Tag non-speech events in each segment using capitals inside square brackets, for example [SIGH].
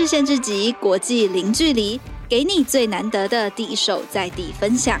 日线之集，国际零距离，给你最难得的第一手在地分享。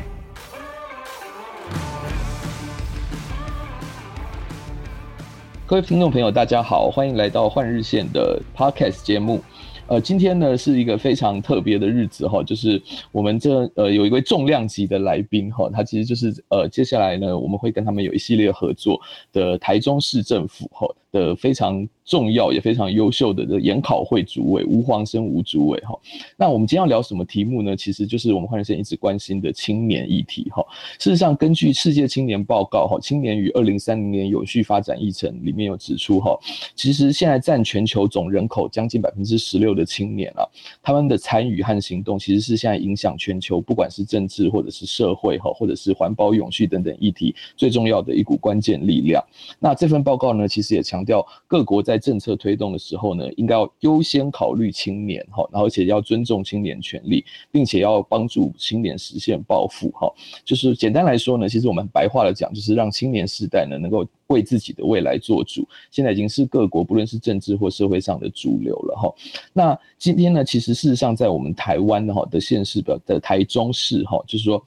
各位听众朋友，大家好，欢迎来到换日线的 Podcast 节目。呃，今天呢是一个非常特别的日子哈，就是我们这呃有一位重量级的来宾哈，他其实就是呃接下来呢我们会跟他们有一系列合作的台中市政府哈的非常。重要也非常优秀的这研考会主委吴黄生吴主委哈，那我们今天要聊什么题目呢？其实就是我们换人线一直关心的青年议题哈。事实上，根据世界青年报告哈，青年与二零三零年有序发展议程里面有指出哈，其实现在占全球总人口将近百分之十六的青年啊，他们的参与和行动其实是现在影响全球不管是政治或者是社会哈，或者是环保永续等等议题最重要的一股关键力量。那这份报告呢，其实也强强调各国在政策推动的时候呢，应该要优先考虑青年哈，然后且要尊重青年权利，并且要帮助青年实现抱负哈。就是简单来说呢，其实我们白话的讲，就是让青年世代呢能够为自己的未来做主。现在已经是各国不论是政治或社会上的主流了哈。那今天呢，其实事实上在我们台湾的哈的县市的台中市哈，就是说。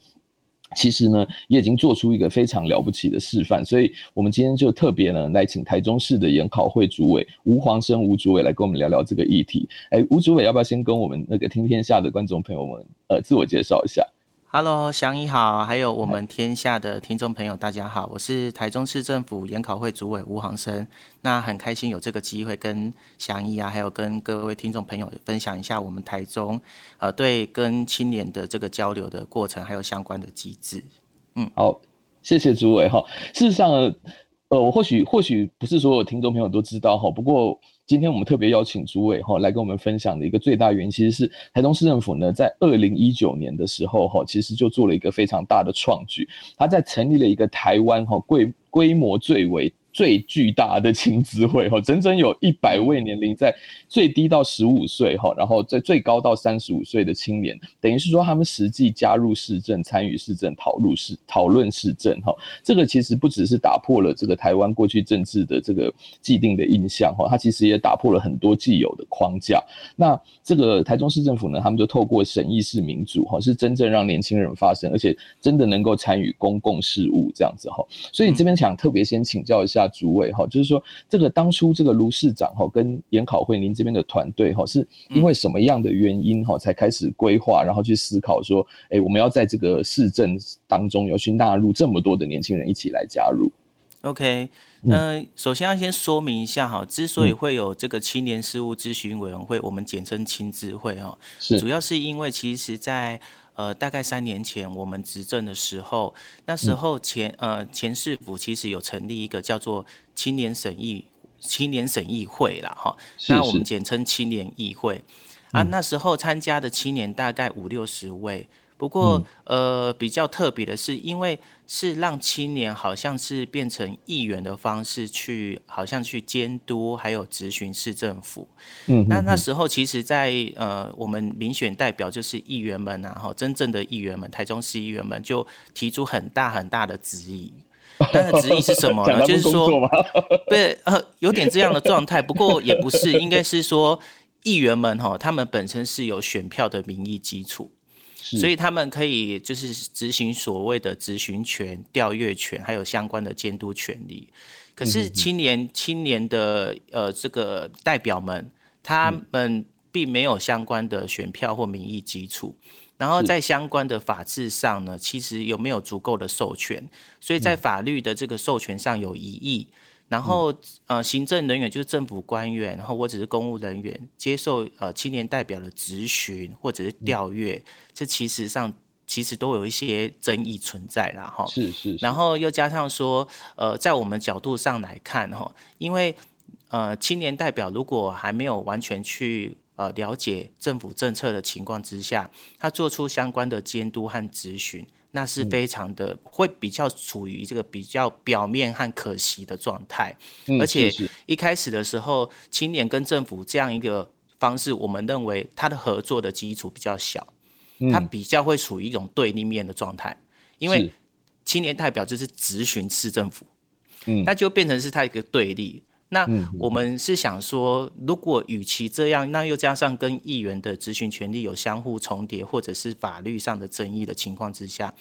其实呢，也已经做出一个非常了不起的示范，所以我们今天就特别呢来请台中市的研考会主委吴黄生吴主委来跟我们聊聊这个议题。哎，吴主委要不要先跟我们那个听天下的观众朋友们呃自我介绍一下？Hello，祥仪好，还有我们天下的听众朋友，大家好，我是台中市政府研考会主委吴航生。那很开心有这个机会跟祥一啊，还有跟各位听众朋友分享一下我们台中呃对跟青年的这个交流的过程，还有相关的机制。嗯，好，谢谢主委哈。事实上，呃，我或许或许不是所有听众朋友都知道哈，不过。今天我们特别邀请诸位哈来跟我们分享的一个最大原因，其实是台东市政府呢在二零一九年的时候哈，其实就做了一个非常大的创举，他在成立了一个台湾哈规规模最为。最巨大的青咨会哈，整整有一百位年龄在最低到十五岁哈，然后在最高到三十五岁的青年，等于是说他们实际加入市政、参与市政、讨论市讨论市政哈。这个其实不只是打破了这个台湾过去政治的这个既定的印象哈，它其实也打破了很多既有的框架。那这个台中市政府呢，他们就透过审议式民主哈，是真正让年轻人发声，而且真的能够参与公共事务这样子哈。所以这边想特别先请教一下。主委哈，就是说这个当初这个卢市长哈跟研考会您这边的团队哈，是因为什么样的原因哈才开始规划，然后去思考说，哎，我们要在这个市政当中要去纳入这么多的年轻人一起来加入？OK，那首先要先说明一下哈，之所以会有这个青年事务咨询委员会，我们简称青咨会哈，是主要是因为其实在。呃，大概三年前我们执政的时候，那时候前、嗯、呃前市府其实有成立一个叫做青年审议青年审议会啦哈，那我们简称青年议会。啊，那时候参加的青年大概五六十位。不过，呃，比较特别的是，因为是让青年好像是变成议员的方式去，好像去监督还有质询市政府。嗯，那那时候其实在，在呃，我们民选代表就是议员们啊，哈，真正的议员们，台中市议员们就提出很大很大的质疑。[LAUGHS] 那个质疑是什么呢？就是说，对，呃，有点这样的状态。不过也不是，应该是说，议员们哈，他们本身是有选票的民意基础。所以他们可以就是执行所谓的执行权、调阅权，还有相关的监督权利。可是青年青年的呃这个代表们，他们并没有相关的选票或民意基础。然后在相关的法制上呢，其实有没有足够的授权？所以在法律的这个授权上有疑义。然后，呃，行政人员就是政府官员，然后我只是公务人员，接受呃青年代表的质询或者是调阅，嗯、这其实上其实都有一些争议存在啦，哈。是是，是。然后又加上说，呃，在我们角度上来看，哈，因为呃青年代表如果还没有完全去呃了解政府政策的情况之下，他做出相关的监督和质询。那是非常的，会比较处于这个比较表面和可惜的状态，而且一开始的时候，青年跟政府这样一个方式，我们认为他的合作的基础比较小，他比较会处于一种对立面的状态，因为青年代表就是质询市政府，那就变成是他一个对立。那我们是想说，如果与其这样，那又加上跟议员的质询权利有相互重叠，或者是法律上的争议的情况之下，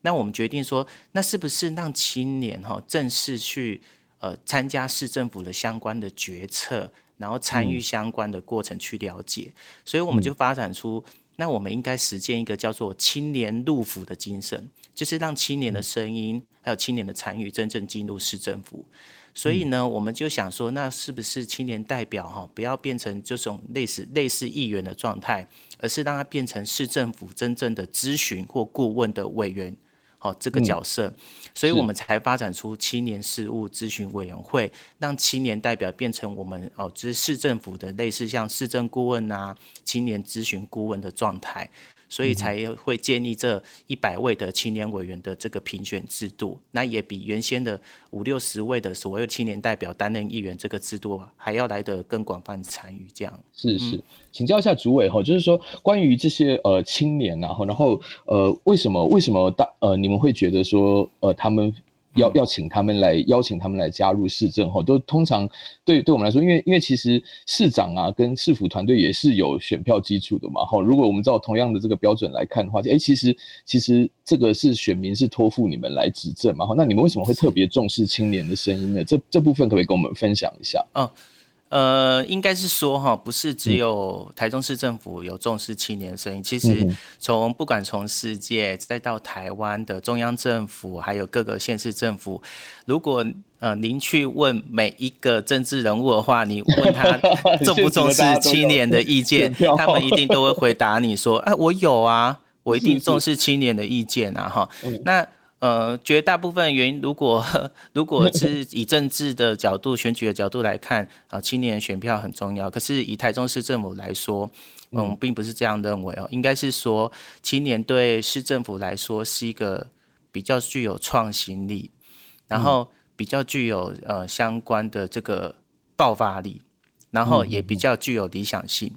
那我们决定说，那是不是让青年哈正式去呃参加市政府的相关的决策，然后参与相关的过程去了解，嗯、所以我们就发展出，那我们应该实践一个叫做青年入府的精神，就是让青年的声音还有青年的参与真正进入市政府。所以呢，我们就想说，那是不是青年代表哈，不要变成这种类似类似议员的状态，而是让他变成市政府真正的咨询或顾问的委员，好这个角色。所以我们才发展出青年事务咨询委员会，让青年代表变成我们哦，就是市政府的类似像市政顾问啊、青年咨询顾问的状态。所以才会建立这一百位的青年委员的这个评选制度，那也比原先的五六十位的所谓青年代表担任议员这个制度还要来得更广泛参与。这样是是，请教一下主委哈，就是说关于这些呃青年然后然后呃为什么为什么大呃你们会觉得说呃他们。要要请他们来邀请他们来加入市政哈，都通常对对我们来说，因为因为其实市长啊跟市府团队也是有选票基础的嘛哈。如果我们照同样的这个标准来看的话，哎，其实其实这个是选民是托付你们来执政嘛哈。那你们为什么会特别重视青年的声音呢？这这部分可不可以跟我们分享一下？哦呃，应该是说哈，不是只有台中市政府有重视青年的声音，其实从不管从世界再到台湾的中央政府，还有各个县市政府，如果呃您去问每一个政治人物的话，你问他 [LAUGHS] 重不重视青年的意见，他们一定都会回答你说，哎，[LAUGHS] 我有啊，我一定重视青年的意见啊，哈，那。呃，绝大部分原因，如果 [LAUGHS] 如果是以政治的角度、选举的角度来看，啊，青年选票很重要。可是以台中市政府来说，嗯，并不是这样认为哦。应该是说，青年对市政府来说是一个比较具有创新力，然后比较具有呃相关的这个爆发力，然后也比较具有理想性。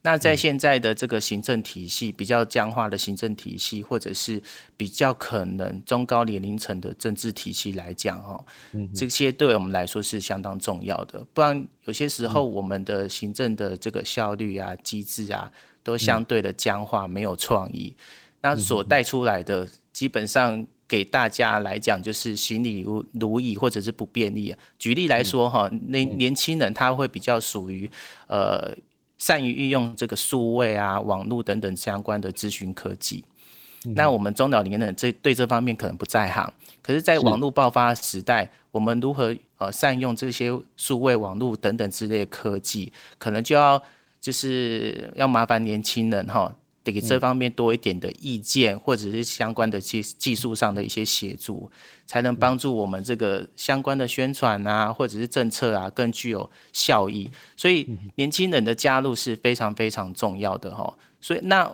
那在现在的这个行政体系比较僵化的行政体系，或者是比较可能中高年龄层的政治体系来讲，哈，这些对我们来说是相当重要的。不然有些时候我们的行政的这个效率啊、机制啊，都相对的僵化，没有创意。那所带出来的，基本上给大家来讲，就是行李如如意，或者是不便利啊。举例来说，哈，年年轻人他会比较属于呃。善于运用这个数位啊、网络等等相关的咨询科技，嗯、那我们中老年人这对这方面可能不在行。可是，在网络爆发时代，我们如何呃善用这些数位网络等等之类的科技，可能就要就是要麻烦年轻人哈。给这方面多一点的意见，或者是相关的技技术上的一些协助，才能帮助我们这个相关的宣传啊，或者是政策啊，更具有效益。所以年轻人的加入是非常非常重要的哈。所以那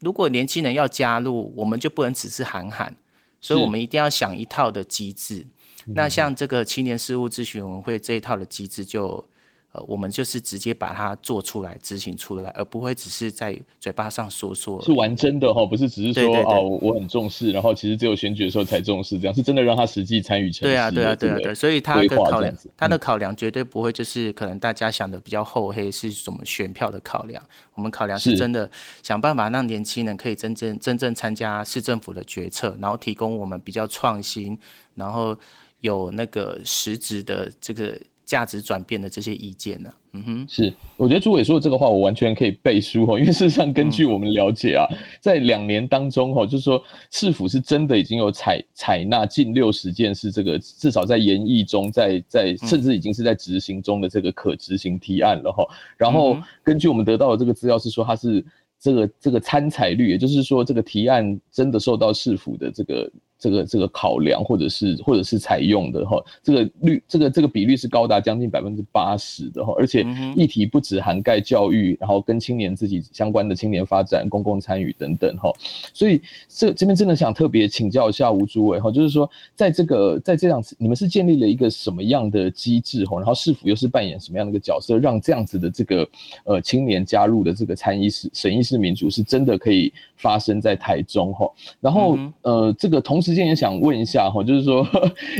如果年轻人要加入，我们就不能只是喊喊，所以我们一定要想一套的机制。那像这个青年事务咨询委员会这一套的机制就。呃，我们就是直接把它做出来、执行出来，而不会只是在嘴巴上说说。是玩真的哈，不是只是说哦，我很重视，然后其实只有选举的时候才重视，这样是真的让他实际参与成。对啊，对啊，对啊，对。所以他的考量，他的考量绝对不会就是可能大家想的比较厚黑，是什么选票的考量。我们考量是真的想办法让年轻人可以真正真正参加市政府的决策，然后提供我们比较创新，然后有那个实质的这个。价值转变的这些意见呢、啊？嗯哼，是，我觉得朱伟说的这个话，我完全可以背书哈，[LAUGHS] 因为事实上根据我们了解啊，嗯、在两年当中哈，就是说市府是真的已经有采采纳近六十件是这个至少在研议中，在在甚至已经是在执行中的这个可执行提案了哈。然后根据我们得到的这个资料是说，它是这个这个参采率，也就是说这个提案真的受到市府的这个。这个这个考量或者是或者是采用的哈，这个率这个这个比率是高达将近百分之八十的哈，而且议题不只涵盖教育，然后跟青年自己相关的青年发展、公共参与等等哈，所以这这边真的想特别请教一下吴主委哈，就是说在这个在这样子，你们是建立了一个什么样的机制哈，然后市府又是扮演什么样的一个角色，让这样子的这个呃青年加入的这个参议式审议式民主是真的可以发生在台中哈，然后呃这个同时。时间也想问一下哈，就是说，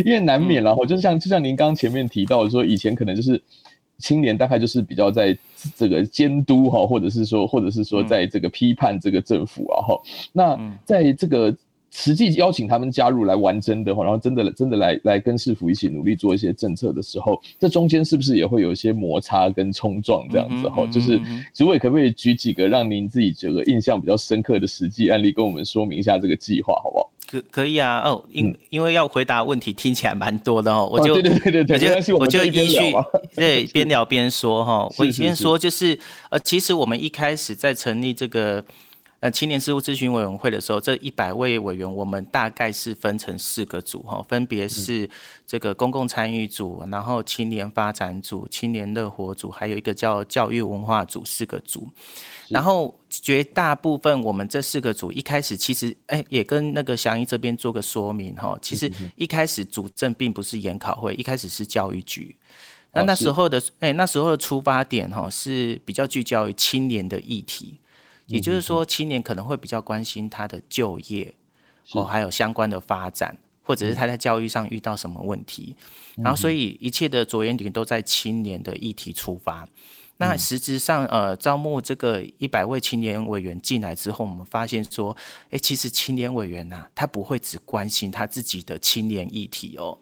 因为难免了哈，就是像就像您刚刚前面提到说，以前可能就是青年大概就是比较在这个监督哈，或者是说，或者是说在这个批判这个政府啊哈，那在这个。实际邀请他们加入来玩真的话，然后真的真的来来跟市府一起努力做一些政策的时候，这中间是不是也会有一些摩擦跟冲撞这样子哈？就是主委可不可以举几个让您自己觉得印象比较深刻的实际案例，跟我们说明一下这个计划好不好？可可以啊，哦，因因为要回答问题听起来蛮多的哦，我就、哦、对对对对，我就我就依序对 [LAUGHS] 边聊边说哈，我先说就是呃，其实我们一开始在成立这个。那青年事务咨询委员会的时候，这一百位委员，我们大概是分成四个组哈，分别是这个公共参与组，然后青年发展组、青年乐活组，还有一个叫教育文化组，四个组。然后绝大部分我们这四个组一开始其实，哎，也跟那个祥一这边做个说明哈，其实一开始主政并不是研考会，一开始是教育局。那那时候的哎，那时候的出发点哈是比较聚焦于青年的议题。也就是说，青年可能会比较关心他的就业，哦，还有相关的发展，或者是他在教育上遇到什么问题，然后所以一切的着眼点都在青年的议题出发。那实质上，呃，招募这个一百位青年委员进来之后，我们发现说，哎，其实青年委员呐，他不会只关心他自己的青年议题哦，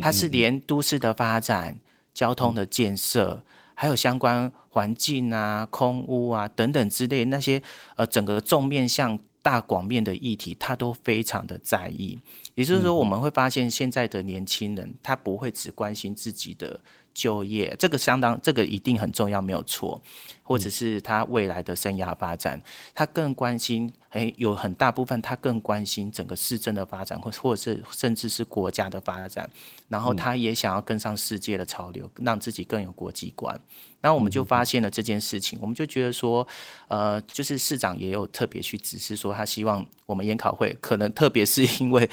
他是连都市的发展、交通的建设。还有相关环境啊、空污啊等等之类那些呃，整个纵面向大广面的议题，他都非常的在意。也就是说，我们会发现现在的年轻人，他不会只关心自己的。就业这个相当，这个一定很重要，没有错，或者是他未来的生涯发展，他更关心，诶，有很大部分他更关心整个市政的发展，或或者是甚至是国家的发展，然后他也想要跟上世界的潮流，让自己更有国际观。然后我们就发现了这件事情，我们就觉得说，呃，就是市长也有特别去指示说，他希望我们研考会可能特别是因为。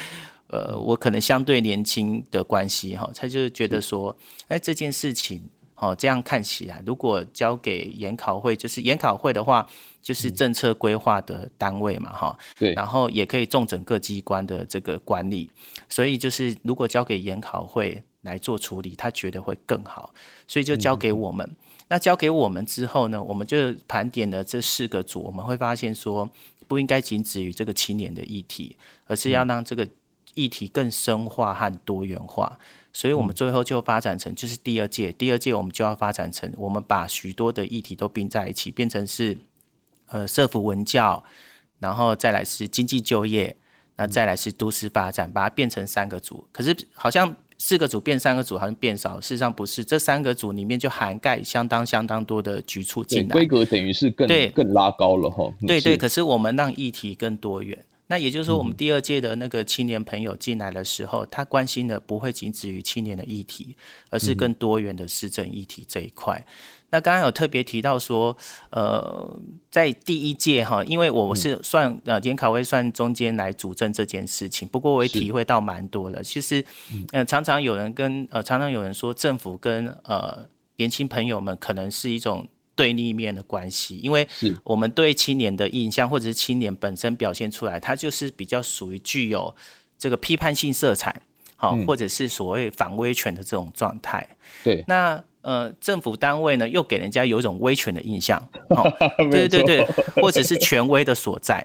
呃，我可能相对年轻的关系哈，他就是觉得说，哎，这件事情，哦，这样看起来，如果交给研考会，就是研考会的话，就是政策规划的单位嘛，哈，对，然后也可以重整各机关的这个管理，所以就是如果交给研考会来做处理，他觉得会更好，所以就交给我们。那交给我们之后呢，我们就盘点了这四个组，我们会发现说，不应该仅止于这个青年的议题，而是要让这个。议题更深化和多元化，所以我们最后就发展成，就是第二届，第二届我们就要发展成，我们把许多的议题都并在一起，变成是，呃，社福文教，然后再来是经济就业，那再来是都市发展，把它变成三个组。可是好像四个组变三个组，好像变少，事实上不是，这三个组里面就涵盖相当相当多的局促进来，规格等于是更对更拉高了哈。对对，可是我们让议题更多元。那也就是说，我们第二届的那个青年朋友进来的时候，他关心的不会仅止于青年的议题，而是更多元的市政议题这一块。那刚刚有特别提到说，呃，在第一届哈，因为我是算呃研考会算中间来主政这件事情，不过我也体会到蛮多的。其实，呃，常常有人跟呃常常有人说，政府跟呃年轻朋友们可能是一种。对立面的关系，因为我们对青年的印象，或者是青年本身表现出来，他就是比较属于具有这个批判性色彩，好，或者是所谓反威权的这种状态。对，那呃，政府单位呢，又给人家有一种威权的印象，[LAUGHS] 好，[LAUGHS] 对对对，或者是权威的所在，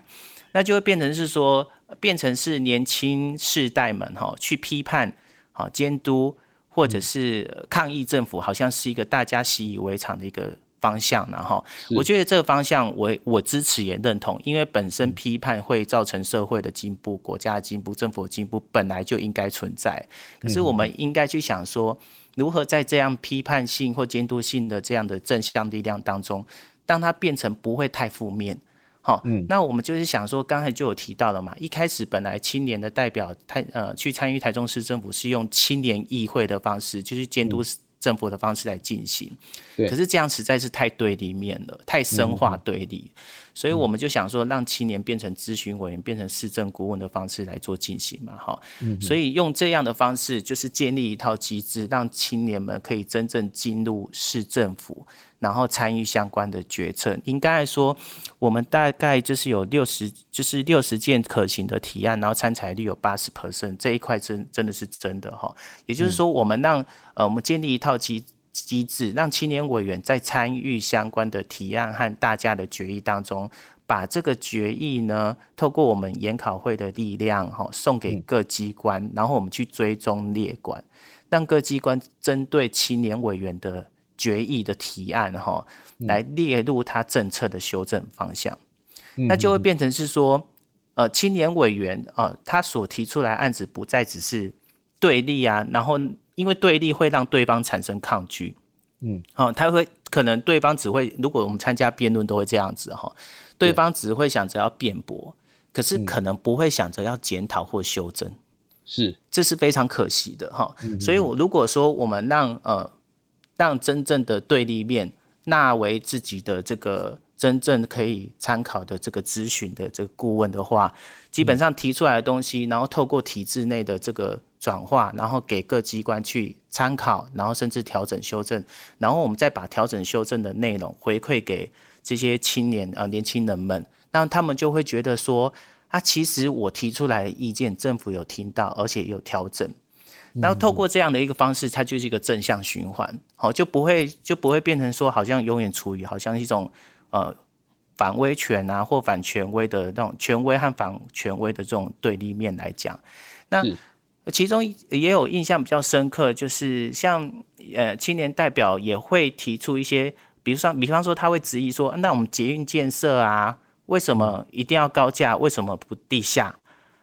那就会变成是说，变成是年轻世代们哈去批判、好监督，或者是抗议政府，好像是一个大家习以为常的一个。方向，然后我觉得这个方向我我支持也认同，因为本身批判会造成社会的进步、国家的进步、政府的进步，本来就应该存在。可是我们应该去想说，如何在这样批判性或监督性的这样的正向力量当中，当它变成不会太负面。好，嗯。那我们就是想说，刚才就有提到了嘛，一开始本来青年的代表台呃去参与台中市政府是用青年议会的方式，就是监督。政府的方式来进行，可是这样实在是太对立面了，太深化对立，所以我们就想说，让青年变成咨询委员，变成市政顾问的方式来做进行嘛，哈。所以用这样的方式，就是建立一套机制，让青年们可以真正进入市政府，然后参与相关的决策。应该来说，我们大概就是有六十，就是六十件可行的提案，然后参采率有八十 percent，这一块真真的是真的哈。也就是说，我们让呃，我们建立一套机。机制让青年委员在参与相关的提案和大家的决议当中，把这个决议呢，透过我们研考会的力量，哈，送给各机关，然后我们去追踪列管，让各机关针对青年委员的决议的提案，哈，来列入他政策的修正方向，那就会变成是说，呃，青年委员啊，他所提出来案子不再只是对立啊，然后。因为对立会让对方产生抗拒，嗯，哦，他会可能对方只会，如果我们参加辩论都会这样子哈，对方只会想着要辩驳，可是可能不会想着要检讨或修正，是，这是非常可惜的哈。所以，我如果说我们让呃让真正的对立面纳为自己的这个真正可以参考的这个咨询的这个顾问的话，基本上提出来的东西，然后透过体制内的这个。转化，然后给各机关去参考，然后甚至调整修正，然后我们再把调整修正的内容回馈给这些青年啊、呃、年轻人们，那他们就会觉得说，啊，其实我提出来的意见，政府有听到，而且有调整，然后透过这样的一个方式，它就是一个正向循环，好，就不会就不会变成说，好像永远处于好像一种呃反威权啊或反权威的那种权威和反权威的这种对立面来讲，那。其中也有印象比较深刻，就是像呃青年代表也会提出一些，比如说比方说他会质疑说，那我们捷运建设啊，为什么一定要高架？为什么不地下？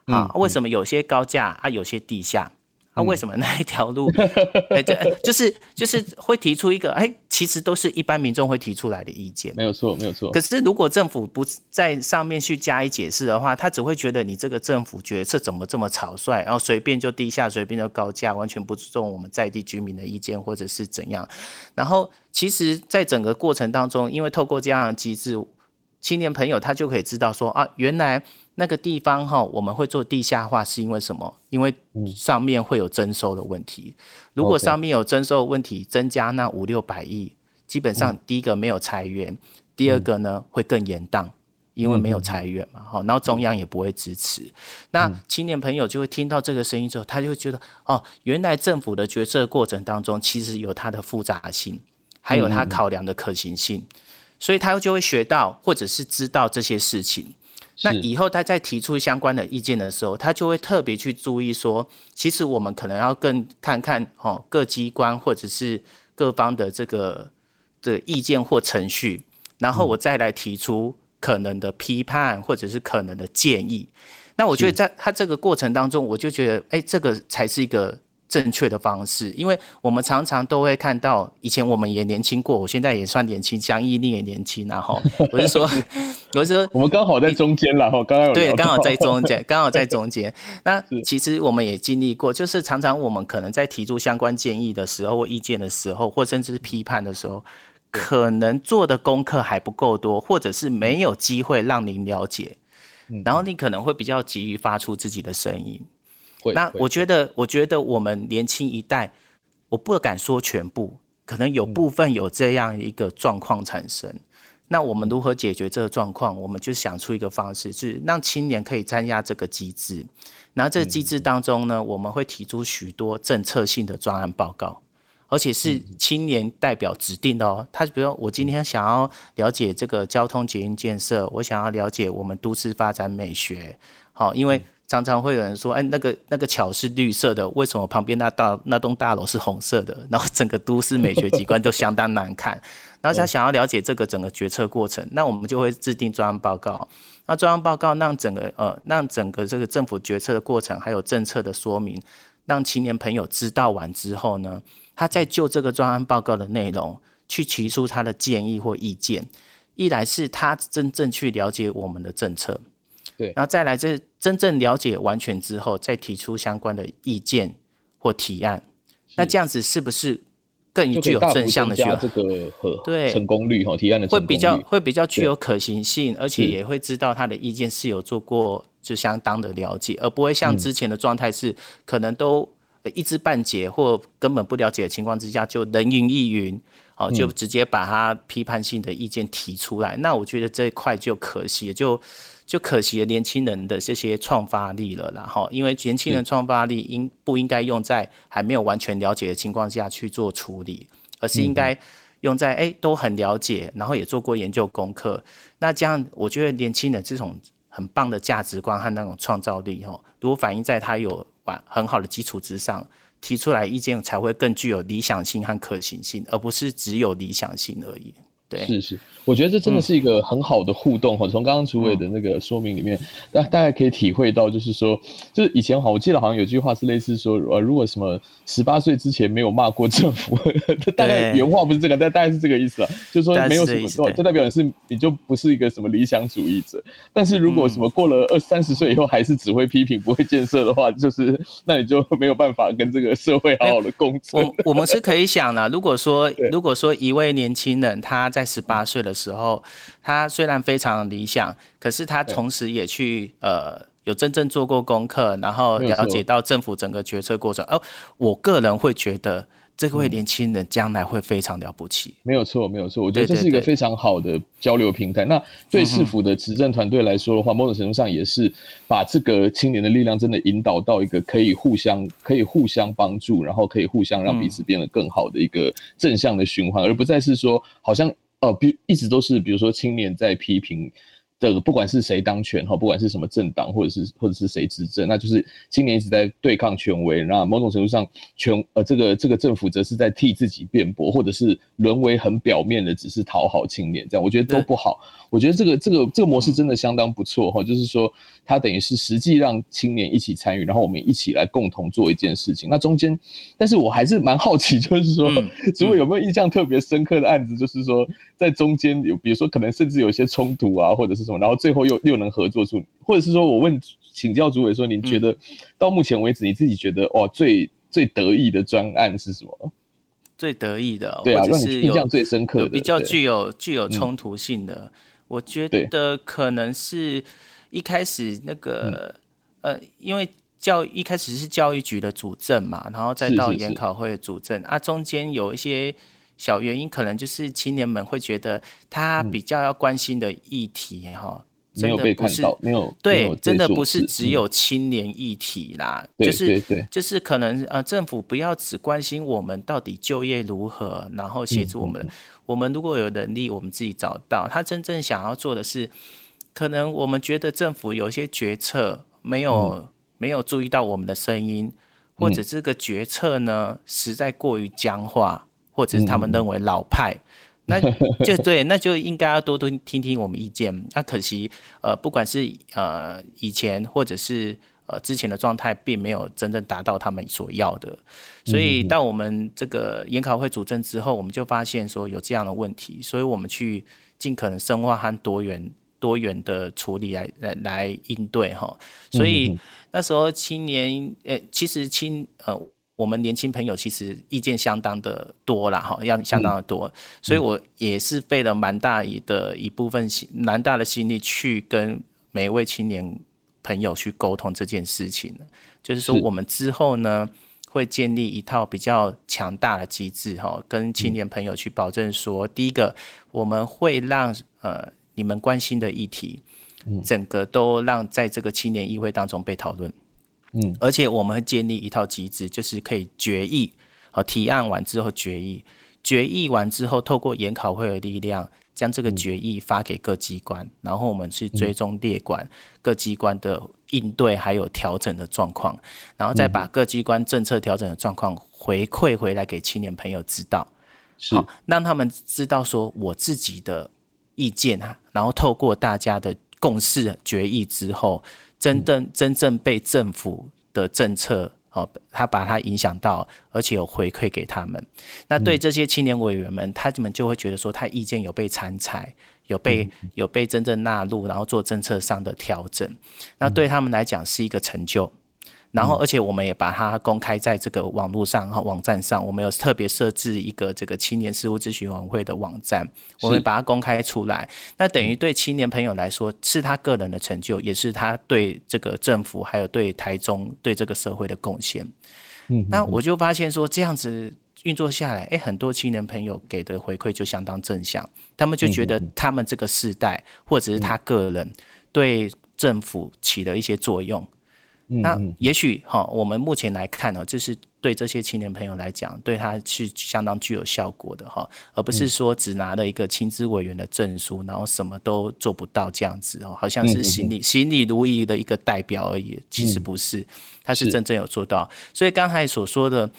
啊，为什么有些高架啊，有些地下？那、啊、为什么那一条路？[LAUGHS] 哎，这就是就是会提出一个，哎，其实都是一般民众会提出来的意见。没有错，没有错。可是如果政府不在上面去加以解释的话，他只会觉得你这个政府决策怎么这么草率，然后随便就低下，随便就高价，完全不尊重我们在地居民的意见，或者是怎样。然后，其实，在整个过程当中，因为透过这样的机制，青年朋友他就可以知道说啊，原来。那个地方哈，我们会做地下化，是因为什么？因为上面会有征收的问题。如果上面有征收的问题，增加那五六百亿，基本上第一个没有裁员，第二个呢会更严当，因为没有裁员嘛。好，然后中央也不会支持。那青年朋友就会听到这个声音之后，他就会觉得哦，原来政府的决策过程当中其实有它的复杂性，还有它考量的可行性，所以他就会学到或者是知道这些事情。那以后他在提出相关的意见的时候，他就会特别去注意说，其实我们可能要更看看哦，各机关或者是各方的这个的意见或程序，然后我再来提出可能的批判或者是可能的建议。那我觉得在他这个过程当中，我就觉得，哎，这个才是一个。正确的方式，因为我们常常都会看到，以前我们也年轻过，我现在也算年轻，江毅你也年轻，然后 [LAUGHS] 我是说，我是说，我们刚好在中间了哈，刚刚有对，刚好在中间，刚好在中间。[LAUGHS] 那其实我们也经历过，就是常常我们可能在提出相关建议的时候或意见的时候，或甚至是批判的时候，可能做的功课还不够多，或者是没有机会让您了解，然后你可能会比较急于发出自己的声音。那我觉得，我觉得我们年轻一代，我不敢说全部，可能有部分有这样一个状况产生。那我们如何解决这个状况？我们就想出一个方式，是让青年可以参加这个机制。然后这个机制当中呢，我们会提出许多政策性的专案报告，而且是青年代表指定的哦。他比如说，我今天想要了解这个交通捷运建设，我想要了解我们都市发展美学，好，因为。常常会有人说，哎，那个那个桥是绿色的，为什么旁边那大那栋大楼是红色的？然后整个都市美学景观都相当难看。[LAUGHS] 然后他想要了解这个整个决策过程，那我们就会制定专案报告。那专案报告让整个呃让整个这个政府决策的过程，还有政策的说明，让青年朋友知道完之后呢，他再就这个专案报告的内容去提出他的建议或意见。一来是他真正去了解我们的政策。对，然后再来，这真正了解完全之后，再提出相关的意见或提案。那这样子是不是更具有正向的这个和对。成功率哈，提案的会比较会比较具有可行性，而且也会知道他的意见是有做过就相当的了解，而不会像之前的状态是可能都一知半解或根本不了解的情况之下就人云亦云，哦，就直接把他批判性的意见提出来，那我觉得这一块就可惜了，就。就可惜了年轻人的这些创发力了，然后因为年轻人创发力应不应该用在还没有完全了解的情况下去做处理，而是应该用在哎都很了解，然后也做过研究功课。那这样我觉得年轻人这种很棒的价值观和那种创造力，哦，如果反映在他有完很好的基础之上，提出来意见才会更具有理想性和可行性，而不是只有理想性而已。对，是是，我觉得这真的是一个很好的互动哈。从刚刚主委的那个说明里面，大大家可以体会到，就是说，就是以前哈，我记得好像有句话是类似说，呃，如果什么十八岁之前没有骂过政府，[LAUGHS] 大概原话不是这个，但大概是这个意思啊，就是说没有什么，就代表你是你就不是一个什么理想主义者。但是如果什么过了二三十岁以后还是只会批评不会建设的话，就是那你就没有办法跟这个社会好好的共存。我我们是可以想的，如果说 [LAUGHS] 如果说一位年轻人他。在十八岁的时候，他虽然非常理想，可是他同时也去呃有真正做过功课，然后了解到政府整个决策过程。哦，我个人会觉得。这位年轻人将来会非常了不起，没有错，没有错。我觉得这是一个非常好的交流平台。对对对，那对市府的执政团队来说的话，某种程度上也是把这个青年的力量真的引导到一个可以互相、可以互相帮助，然后可以互相让彼此变得更好的一个正向的循环，而不再是说好像哦，比一直都是比如说青年在批评。这个不管是谁当权哈，不管是什么政党，或者是或者是谁执政，那就是青年一直在对抗权威。那某种程度上，权呃这个这个政府则是在替自己辩驳，或者是沦为很表面的，只是讨好青年这样，我觉得都不好。我觉得这个这个这个模式真的相当不错哈，就是说它等于是实际让青年一起参与，然后我们一起来共同做一件事情。那中间，但是我还是蛮好奇，就是说，[LAUGHS] 如果有没有印象特别深刻的案子，就是说在中间有，比如说可能甚至有一些冲突啊，或者是什么，然后最后又又能合作出，或者是说我问请教主委说，您觉得到目前为止你自己觉得哇最最得意的专案是什么？最得意的，对啊，让你印象最深刻的，比较具有具有冲突性的。我觉得可能是一开始那个呃，因为教一开始是教育局的主政嘛，然后再到研考会的主政啊，中间有一些小原因，可能就是青年们会觉得他比较要关心的议题哈，没有被看到，没有对，真的不是只有青年议题啦，就是就是可能呃，政府不要只关心我们到底就业如何，然后协助我们。我们如果有能力，我们自己找到。他真正想要做的是，可能我们觉得政府有一些决策没有、嗯、没有注意到我们的声音，或者这个决策呢实在过于僵化，或者是他们认为老派，嗯、[LAUGHS] 那就对，那就应该要多多听听我们意见。那可惜，呃，不管是呃以前或者是。呃，之前的状态并没有真正达到他们所要的，所以到我们这个研考会主政之后，我们就发现说有这样的问题，所以我们去尽可能深化和多元多元的处理来来来应对哈。所以那时候青年，呃，其实青呃，我们年轻朋友其实意见相当的多啦哈，要相当的多，所以我也是费了蛮大一的一部分心蛮大的心力去跟每一位青年。朋友去沟通这件事情，就是说我们之后呢会建立一套比较强大的机制哈，跟青年朋友去保证说，第一个我们会让呃你们关心的议题，整个都让在这个青年议会当中被讨论，嗯，而且我们会建立一套机制，就是可以决议，好，提案完之后决议，决议完之后透过研考会的力量。将这个决议发给各机关，嗯、然后我们去追踪列管各机关的应对还有调整的状况，然后再把各机关政策调整的状况回馈回来给青年朋友知道，是。好，让他们知道说我自己的意见啊，然后透过大家的共识决议之后，真正真正被政府的政策。哦，他把他影响到，而且有回馈给他们。那对这些青年委员们，他们就会觉得说，他意见有被参采，有被有被真正纳入，然后做政策上的调整。那对他们来讲是一个成就。然后而且我们也把它公开在这个网络上哈网站上，我们有特别设置一个这个青年事务咨询委员会的网站，我们把它公开出来。那等于对青年朋友来说，是他个人的成就，也是他对这个政府还有对台中对这个社会的贡献。嗯，那我就发现说这样子。运作下来，哎，很多青年朋友给的回馈就相当正向，他们就觉得他们这个世代，或者是他个人，对政府起了一些作用。那也许哈，我们目前来看呢，这是对这些青年朋友来讲，对他是相当具有效果的哈，而不是说只拿了一个青资委员的证书，然后什么都做不到这样子哦，好像是行礼行礼如仪的一个代表而已。其实不是，他是真正有做到。所以刚才所说的。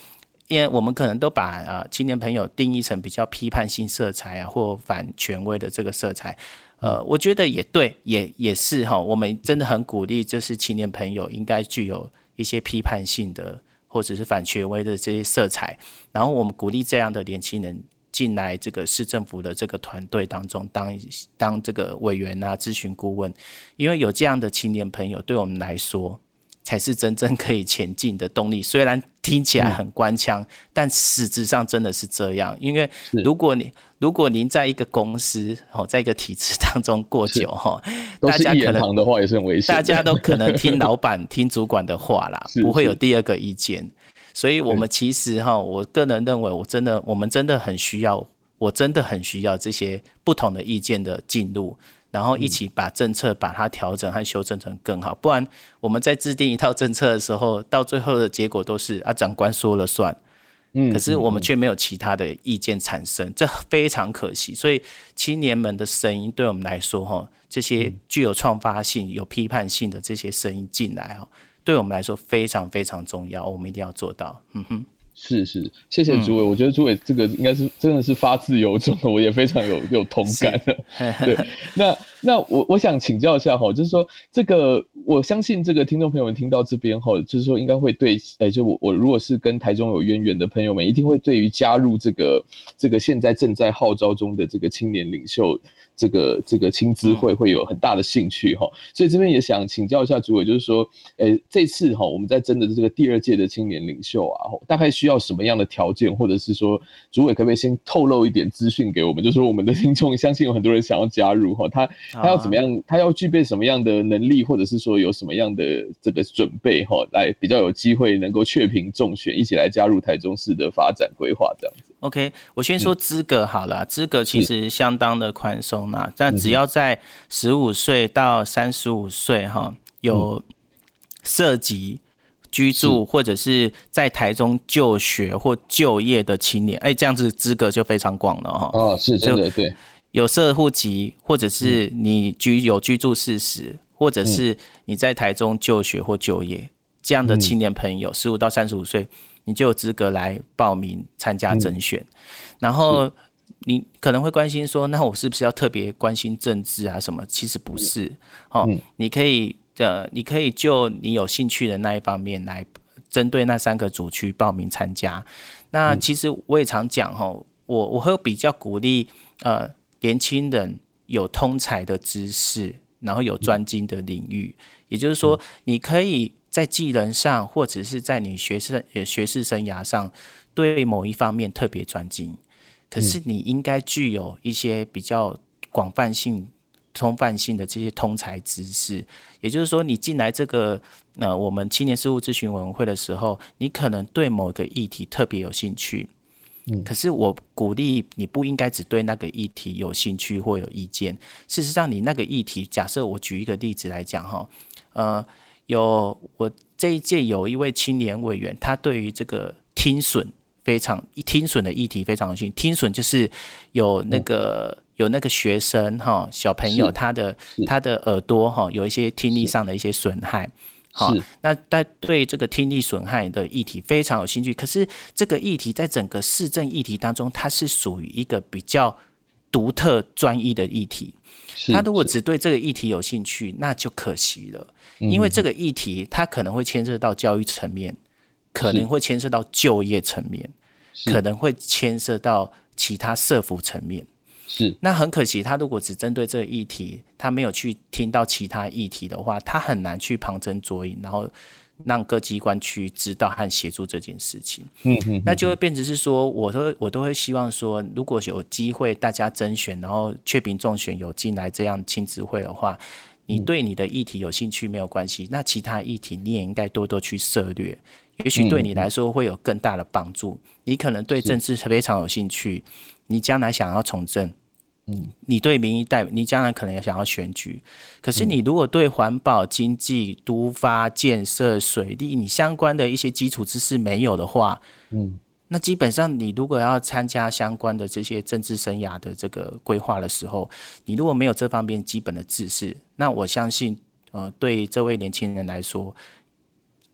因为我们可能都把啊青年朋友定义成比较批判性色彩啊，或反权威的这个色彩，呃，我觉得也对，也也是哈。我们真的很鼓励，就是青年朋友应该具有一些批判性的或者是反权威的这些色彩。然后我们鼓励这样的年轻人进来这个市政府的这个团队当中当当这个委员啊、咨询顾问，因为有这样的青年朋友，对我们来说。才是真正可以前进的动力。虽然听起来很官腔，嗯、但实质上真的是这样。因为如果你如果您在一个公司哦，在一个体制当中过久哈，大家可能的话也是很危险。大家都可能听老板、听主管的话啦，[LAUGHS] 不会有第二个意见。所以，我们其实哈，我个人认为，我真的，我们真的很需要，我真的很需要这些不同的意见的进入。然后一起把政策把它调整和修正成更好，不然我们在制定一套政策的时候，到最后的结果都是啊长官说了算，嗯，可是我们却没有其他的意见产生，这非常可惜。所以青年们的声音对我们来说，哈，这些具有创发性、有批判性的这些声音进来，哈，对我们来说非常非常重要，我们一定要做到。嗯哼。是是，谢谢主委。嗯、我觉得主委这个应该是真的是发自由衷的，我也非常有有同感的。[LAUGHS] 对，那那我我想请教一下哈，就是说这个我相信这个听众朋友们听到这边哈，就是说应该会对，哎，就我我如果是跟台中有渊源的朋友们，一定会对于加入这个这个现在正在号召中的这个青年领袖。这个这个青资会会有很大的兴趣哈，所以这边也想请教一下主委，就是说，诶，这次哈我们在征的这个第二届的青年领袖啊，大概需要什么样的条件，或者是说，主委可不可以先透露一点资讯给我们？就是说，我们的听众相信有很多人想要加入哈，他他要怎么样，他要具备什么样的能力，或者是说有什么样的这个准备哈，来比较有机会能够确评中选，一起来加入台中市的发展规划这样子。OK，我先说资格好了，资格其实相当的宽松嘛，但只要在十五岁到三十五岁哈，有涉及居住或者是在台中就学或就业的青年，哎，这样子资格就非常广了哈。哦，是真的对，有社户籍或者是你居有居住事实，或者是你在台中就学或就业这样的青年朋友，十五到三十五岁。你就有资格来报名参加甄选，嗯、然后你可能会关心说，那我是不是要特别关心政治啊什么？其实不是，哦，嗯、你可以呃，你可以就你有兴趣的那一方面来针对那三个组去报名参加。那其实我也常讲哈，我我会比较鼓励呃年轻人有通才的知识，然后有专精的领域，也就是说你可以。在技能上，或者是在你学生呃学士生涯上，对某一方面特别专精，可是你应该具有一些比较广泛性、通泛性的这些通才知识。也就是说，你进来这个呃我们青年事务咨询委员会的时候，你可能对某个议题特别有兴趣，嗯，可是我鼓励你不应该只对那个议题有兴趣或有意见。事实上，你那个议题，假设我举一个例子来讲哈，呃。有我这一届有一位青年委员，他对于这个听损非常听损的议题非常有兴趣。听损就是有那个、嗯、有那个学生哈小朋友他的他的耳朵哈有一些听力上的一些损害，好，那他对这个听力损害的议题非常有兴趣。可是这个议题在整个市政议题当中，它是属于一个比较独特专一的议题。他如果只对这个议题有兴趣，那就可惜了。因为这个议题，它可能会牵涉到教育层面，可能会牵涉到就业层面，可能会牵涉到其他社福层面。是，那很可惜，他如果只针对这个议题，他没有去听到其他议题的话，他很难去旁征博引，然后让各机关去知道和协助这件事情。嗯嗯，那就会变成是说，我都我都会希望说，如果有机会大家甄选，然后确评中选有进来这样亲子会的话，你对你的议题有兴趣没有关系，那其他议题你也应该多多去涉略，也许对你来说会有更大的帮助。你可能对政治非常有兴趣，你将来想要从政。嗯，你对民意代表，你将来可能也想要选举，可是你如果对环保、经济、都发建设、水利，你相关的一些基础知识没有的话，嗯，那基本上你如果要参加相关的这些政治生涯的这个规划的时候，你如果没有这方面基本的知识，那我相信，呃，对这位年轻人来说。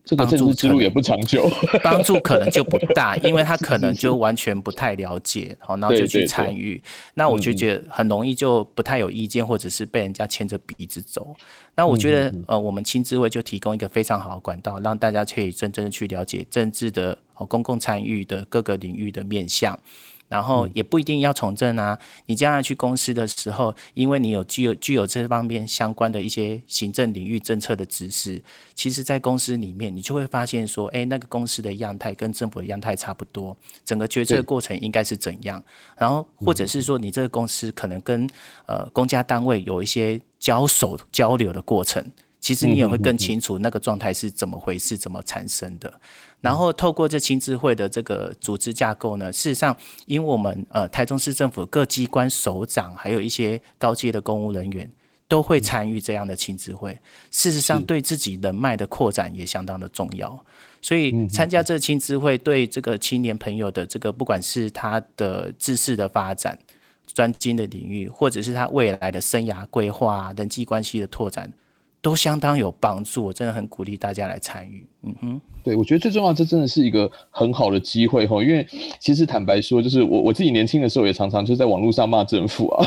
这个政治之路也不长久，帮助可能就不大，[LAUGHS] 因为他可能就完全不太了解，好，然后就去参与，那我就觉得很容易就不太有意见，或者是被人家牵着鼻子走。那我觉得，呃，我们亲智会就提供一个非常好的管道，让大家可以真正的去了解政治的、公共参与的各个领域的面向。然后也不一定要从政啊，你将来去公司的时候，因为你有具有具有这方面相关的一些行政领域政策的知识，其实，在公司里面，你就会发现说，哎，那个公司的样态跟政府的样态差不多，整个决策过程应该是怎样？然后，或者是说，你这个公司可能跟呃公家单位有一些交手交流的过程，其实你也会更清楚那个状态是怎么回事，怎么产生的。然后透过这亲智会的这个组织架构呢，事实上，因为我们呃台中市政府各机关首长，还有一些高阶的公务人员都会参与这样的亲智会。事实上，对自己人脉的扩展也相当的重要。所以参加这亲智会，对这个青年朋友的这个不管是他的知识的发展、专精的领域，或者是他未来的生涯规划、人际关系的拓展。都相当有帮助，我真的很鼓励大家来参与。嗯哼，对，我觉得最重要，这真的是一个很好的机会哈。因为其实坦白说，就是我我自己年轻的时候也常常就在网络上骂政府啊。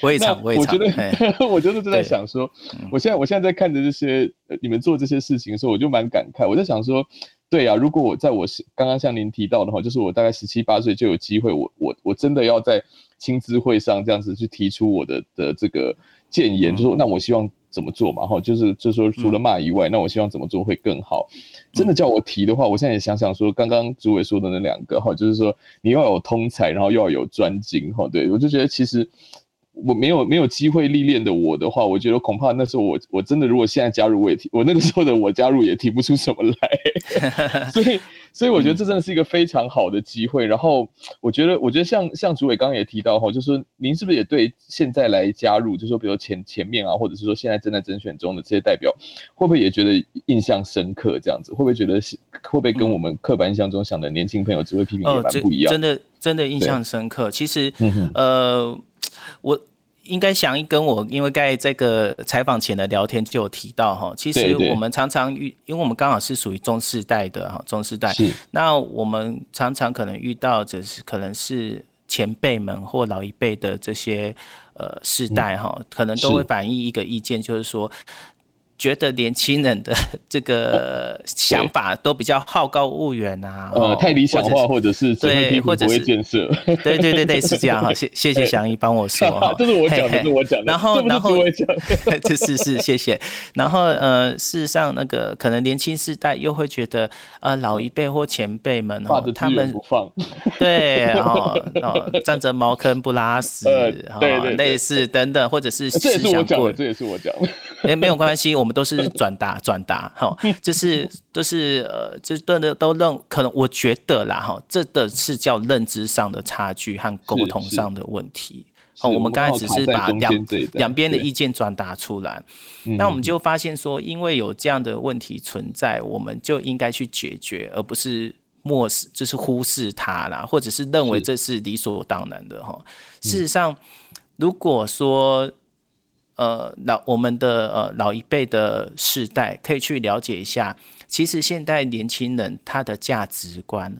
我也常，我也常。我觉得，[LAUGHS] 我就是在想说，我现在我现在在看着这些你们做这些事情的时候，我就蛮感慨。我在想说，对啊，如果我在我刚刚像您提到的话，就是我大概十七八岁就有机会，我我我真的要在亲智会上这样子去提出我的的这个建言，嗯、就说那我希望。怎么做嘛？哈，就是就是说，除了骂以外，嗯，那我希望怎么做会更好？真的叫我提的话，我现在也想想说，刚刚主委说的那两个哈，就是说你要有通才，然后又要有专精哈。对，我就觉得其实我没有没有机会历练的我的话，我觉得恐怕那时候我我真的如果现在加入我也提，我那个时候的我加入也提不出什么来，[LAUGHS] 所以。所以我觉得这真的是一个非常好的机会。然后我觉得，我觉得像像主委刚刚也提到哈，就是您是不是也对现在来加入，就是说比如前前面啊，或者是说现在正在甄选中的这些代表，会不会也觉得印象深刻？这样子会不会觉得会不会跟我们刻板印象中想的年轻朋友只会批评也蛮不一样？真的真的印象深刻。其实呃，我。应该想一跟我，因为在这个采访前的聊天就有提到哈，其实我们常常遇，因为我们刚好是属于中世代的哈，中世代，那我们常常可能遇到就是可能是前辈们或老一辈的这些呃世代哈，可能都会反映一个意见，就是说。觉得年轻人的这个想法都比较好高骛远啊，呃，太理想化，或者是对，或者是建设，对对对对，是这样哈。谢谢谢祥一帮我说哈，这是我讲的，是我讲的。然后然后 [LAUGHS] 这是是谢谢。然后呃，事实上那个可能年轻世代又会觉得呃老一辈或前辈们哈，他们不放，[LAUGHS] 对，哦哦，站着茅坑不拉屎，对对，类似等等，或者是这也是我讲的，这也是我讲的。哎，没有关系，我们都是 [LAUGHS] 转达转达，哈，就是 [LAUGHS] 都是呃，就都都都认，可能我觉得啦，哈，这的是叫认知上的差距和沟通上的问题。哦，我们刚才只是把两两边的意见转达出来，那我们就发现说，因为有这样的问题存在，我们就应该去解决，而不是漠视，就是忽视它啦，或者是认为这是理所当然的哈。事实上，如果说呃，老我们的呃老一辈的世代可以去了解一下，其实现代年轻人他的价值观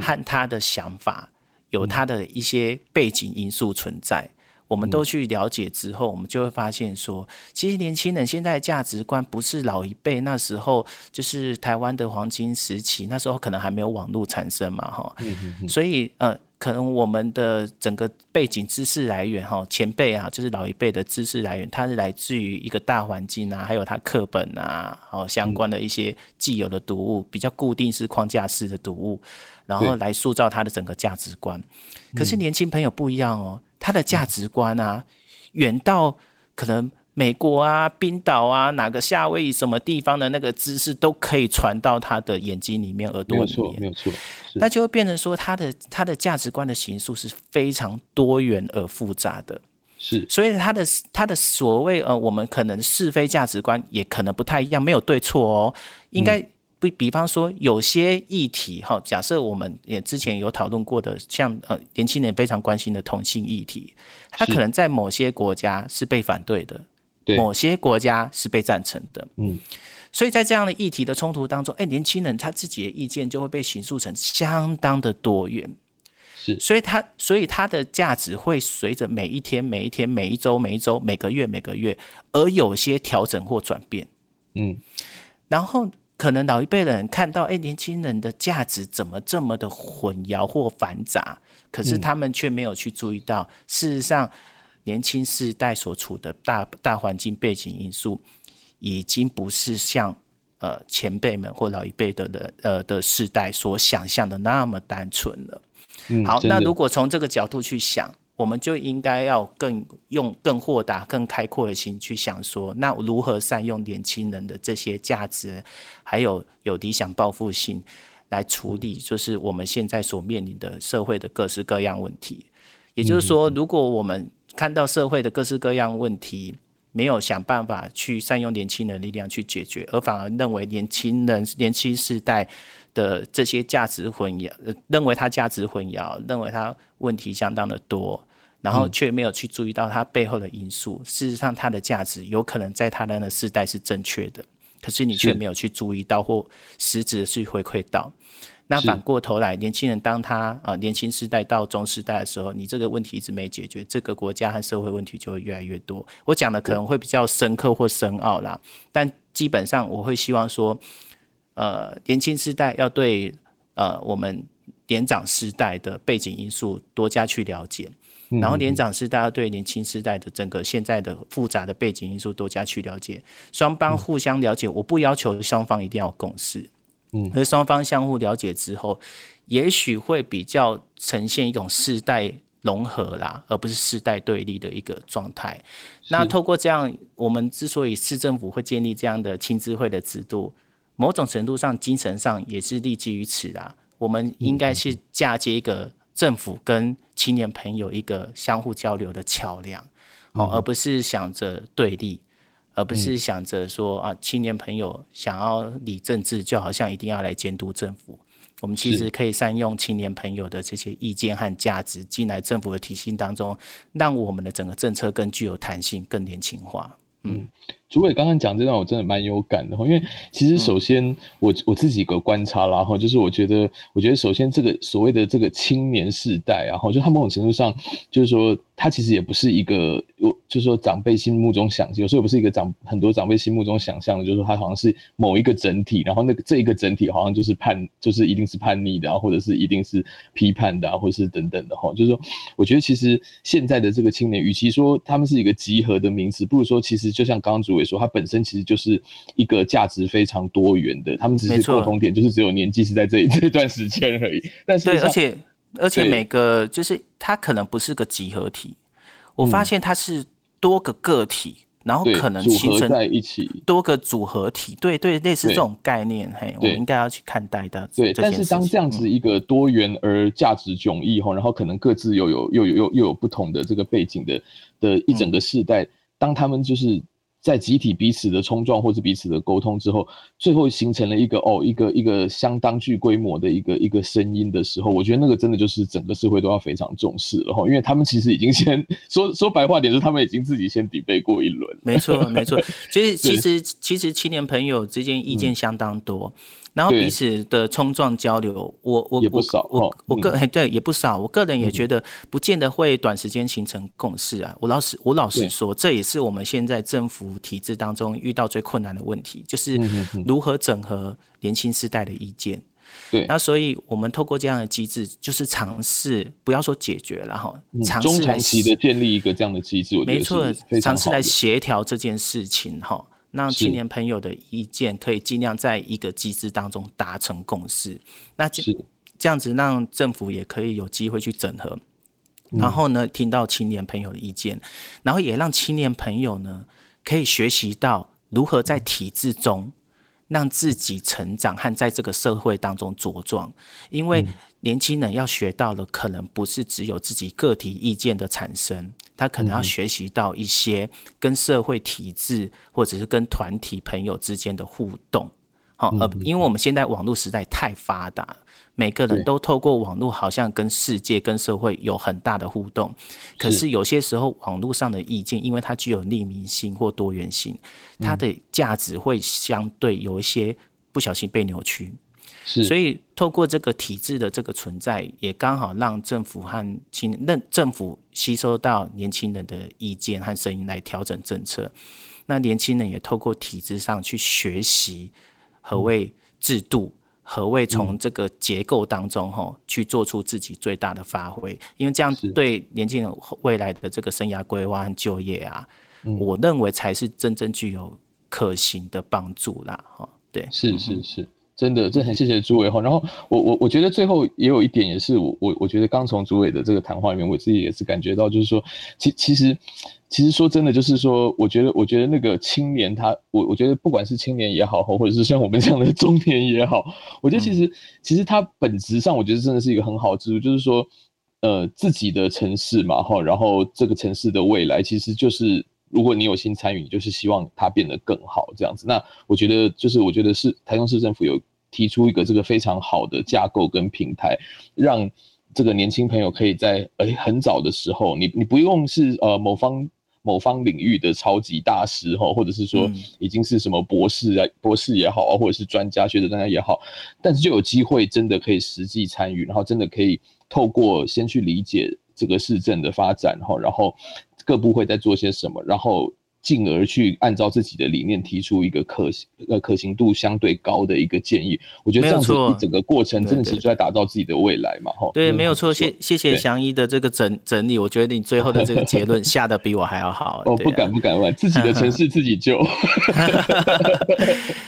和他的想法有他的一些背景因素存在，我们都去了解之后，我们就会发现说，其实年轻人现在的价值观不是老一辈那时候就是台湾的黄金时期，那时候可能还没有网络产生嘛，哈，所以呃。可能我们的整个背景知识来源哈，前辈啊，就是老一辈的知识来源，它是来自于一个大环境啊，还有它课本啊，好相关的一些既有的读物，比较固定式框架式的读物，然后来塑造他的整个价值观。可是年轻朋友不一样哦，他的价值观啊，远到可能。美国啊，冰岛啊，哪个夏威夷什么地方的那个知识都可以传到他的眼睛里面、耳朵里面，没有错，没有错。那就会变成说，他的他的价值观的形塑是非常多元而复杂的。是，所以他的他的所谓呃，我们可能是非价值观也可能不太一样，没有对错哦。应该比比方说，有些议题哈，假设我们也之前有讨论过的，像呃年轻人非常关心的同性议题，他可能在某些国家是被反对的。某些国家是被赞成的，嗯，所以在这样的议题的冲突当中，哎，年轻人他自己的意见就会被形塑成相当的多元，是，所以他所以他的价值会随着每一天、每一天、每一周、每一周、每个月、每个月而有些调整或转变，嗯，然后可能老一辈的人看到，哎，年轻人的价值怎么这么的混淆或繁杂，可是他们却没有去注意到，事实上。年轻世代所处的大大环境背景因素，已经不是像呃前辈们或老一辈的人呃的世代所想象的那么单纯了。嗯，好，那如果从这个角度去想，我们就应该要更用更豁达、更开阔的心去想说，那如何善用年轻人的这些价值，还有有理想抱负性来处理，就是我们现在所面临的社会的各式各样问题。也就是说，如果我们看到社会的各式各样问题，没有想办法去善用年轻人力量去解决，而反而认为年轻人、年轻世代的这些价值混淆，认为他价值混淆，认为他问题相当的多，然后却没有去注意到他背后的因素。嗯、事实上，他的价值有可能在他的那个世代是正确的，可是你却没有去注意到或实质的去回馈到。那反过头来，年轻人当他啊年轻时代到中时代的时候，你这个问题一直没解决，这个国家和社会问题就会越来越多。我讲的可能会比较深刻或深奥啦，但基本上我会希望说，呃，年轻时代要对呃我们年长时代的背景因素多加去了解，然后年长世代要对年轻时代的整个现在的复杂的背景因素多加去了解，双方互相了解，我不要求双方一定要有共识。嗯，和双方相互了解之后，也许会比较呈现一种世代融合啦，而不是世代对立的一个状态。那透过这样，我们之所以市政府会建立这样的青咨会的制度，某种程度上精神上也是立基于此啦。我们应该是嫁接一个政府跟青年朋友一个相互交流的桥梁，哦，而不是想着对立。而不是想着说啊，青年朋友想要理政治，就好像一定要来监督政府。我们其实可以善用青年朋友的这些意见和价值进来政府的体系当中，让我们的整个政策更具有弹性、更年轻化。嗯。主委刚刚讲这段，我真的蛮有感的，因为其实首先我我自己一个观察，然后就是我觉得，我觉得首先这个所谓的这个青年世代，然后就他某种程度上就是说，他其实也不是一个，就是说长辈心目中想，有时候也不是一个长很多长辈心目中想象的，就是说他好像是某一个整体，然后那个这一个整体好像就是叛，就是一定是叛逆的啊，或者是一定是批判的啊，或者是等等的哈，就是说，我觉得其实现在的这个青年，与其说他们是一个集合的名词，不如说其实就像刚刚主委。说它本身其实就是一个价值非常多元的，他们只是共同点，就是只有年纪是在这 [LAUGHS] 这段时间而已。但是，对，而且而且每个就是它可能不是个集合体，我发现它是多个个体，然后可能组合在一起，多个组合体。对对，类似这种概念，嘿，我们应该要去看待的。对，但是当这样子一个多元而价值迥异后，然后可能各自又有又有又又有不同的这个背景的的一整个世代，当他们就是。在集体彼此的冲撞或者彼此的沟通之后，最后形成了一个哦，一个一个相当具规模的一个一个声音的时候，我觉得那个真的就是整个社会都要非常重视了哈，因为他们其实已经先说说白话点，就是他们已经自己先 debate 过一轮。没错，没错，其实其实其实青年朋友之间意见相当多。嗯然后彼此的冲撞交流，我我我我我个人对也不少，我个人也觉得不见得会短时间形成共识啊。我老实我老实说，这也是我们现在政府体制当中遇到最困难的问题，就是如何整合年轻世代的意见，对，那所以我们透过这样的机制，就是尝试不要说解决了哈，尝试、嗯、中长期的建立一个这样的机制，没错，尝试来协调这件事情哈，让青年朋友的意见可以尽量在一个机制当中达成共识。那这这样子让政府也可以有机会去整合，然后呢，听到青年朋友的意见，然后也让青年朋友呢可以学习到如何在体制中。让自己成长和在这个社会当中茁壮，因为年轻人要学到的可能不是只有自己个体意见的产生，他可能要学习到一些跟社会体制或者是跟团体朋友之间的互动。好，呃，因为我们现在网络时代太发达。每个人都透过网络，好像跟世界、跟社会有很大的互动。可是有些时候，网络上的意见，因为它具有匿名性或多元性，它的价值会相对有一些不小心被扭曲。是，所以透过这个体制的这个存在，也刚好让政府和青那政府吸收到年轻人的意见和声音来调整政策。那年轻人也透过体制上去学习何谓制度。何谓从这个结构当中哈去做出自己最大的发挥？因为这样对年轻人未来的这个生涯规划和就业啊，我认为才是真正具有可行的帮助啦。哈，对，是是是，真的，真的很谢谢朱伟哈。然后我我我觉得最后也有一点，也是我我我觉得刚从朱伟的这个谈话里面，我自己也是感觉到，就是说，其其实。其实说真的，就是说，我觉得，我觉得那个青年他，我我觉得不管是青年也好，或者是像我们这样的中年也好，我觉得其实其实他本质上，我觉得真的是一个很好之处，就是说，呃，自己的城市嘛，哈，然后这个城市的未来，其实就是如果你有心参与，你就是希望它变得更好这样子。那我觉得，就是我觉得是台中市政府有提出一个这个非常好的架构跟平台，让这个年轻朋友可以在哎很早的时候，你你不用是呃某方。某方领域的超级大师哈，或者是说已经是什么博士啊，博士也好，或者是专家学者专家也好，但是就有机会真的可以实际参与，然后真的可以透过先去理解这个市政的发展哈，然后各部会在做些什么，然后。进而去按照自己的理念提出一个可行呃可行度相对高的一个建议，我觉得这样子一整个过程真的其实在打造自己的未来嘛哈。对，没有错，谢谢谢祥一的这个整整理，我觉得你最后的这个结论下的比我还要好。[LAUGHS] 哦，不敢不敢问，自己的城市自己救。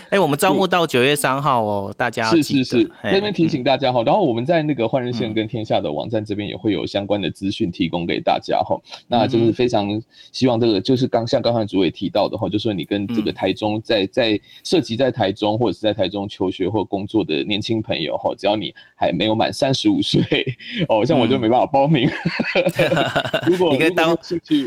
哎，我们招募到九月三号哦，大家是是是，这边提醒大家哈，然后我们在那个换日线跟天下的网站这边也会有相关的资讯提供给大家哈。那就是非常希望这个就是刚像刚才。主委提到的话，就是说你跟这个台中在在涉及在台中或者是在台中求学或工作的年轻朋友哈，只要你还没有满三十五岁 [LAUGHS] 哦，像我就没办法报名。[LAUGHS] 如果你可以当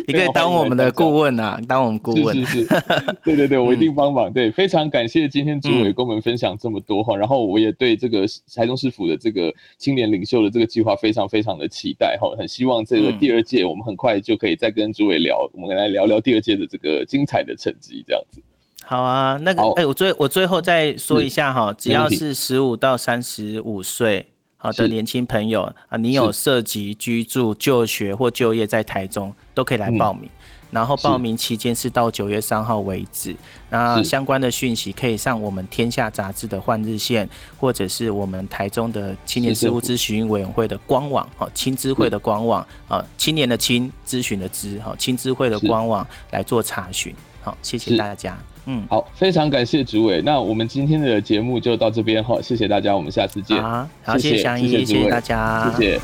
你可以当我们的顾问啊，当我们顾问。是是是，对对对，我一定帮忙。[LAUGHS] 对，非常感谢今天主委跟我们分享这么多哈，然后我也对这个台中市府的这个青年领袖的这个计划非常非常的期待哈，很希望这个第二届我们很快就可以再跟主委聊，我们来聊聊第二届的这个。精彩的成绩这样子，好啊，那个哎、欸，我最我最后再说一下哈，只要是十五到三十五岁好的年轻朋友啊，你有涉及居住、就学或就业在台中，都可以来报名。嗯、然后报名期间是到九月三号为止。那相关的讯息可以上我们天下杂志的换日线，或者是我们台中的青年事务咨询委员会的官网，哈，青知会的官网，啊，青年的青，咨询的咨，哈，青知会的官网来做查询。好，谢谢大家。嗯，好，非常感谢主委。那我们今天的节目就到这边哈，谢谢大家，我们下次见。好，好，谢谢祥一，谢谢大家，谢谢。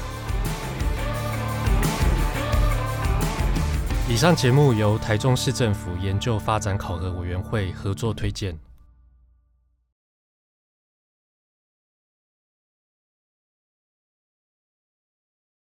以上节目由台中市政府研究发展考核委员会合作推荐。